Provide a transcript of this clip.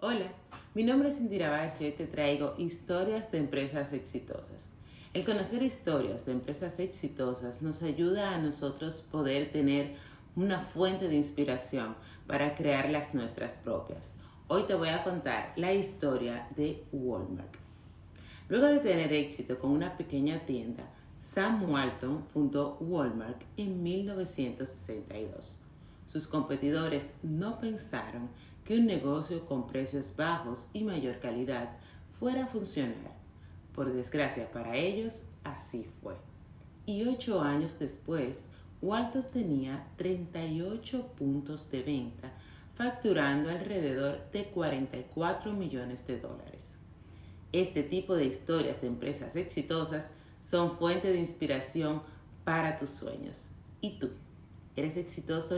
Hola, mi nombre es Indira Báez y hoy te traigo historias de empresas exitosas. El conocer historias de empresas exitosas nos ayuda a nosotros poder tener una fuente de inspiración para crear las nuestras propias. Hoy te voy a contar la historia de Walmart. Luego de tener éxito con una pequeña tienda, Sam Walton fundó Walmart en 1962. Sus competidores no pensaron que un negocio con precios bajos y mayor calidad fuera a funcionar. Por desgracia para ellos, así fue. Y ocho años después, Walton tenía 38 puntos de venta, facturando alrededor de 44 millones de dólares. Este tipo de historias de empresas exitosas son fuente de inspiración para tus sueños. ¿Y tú? ¿Eres exitoso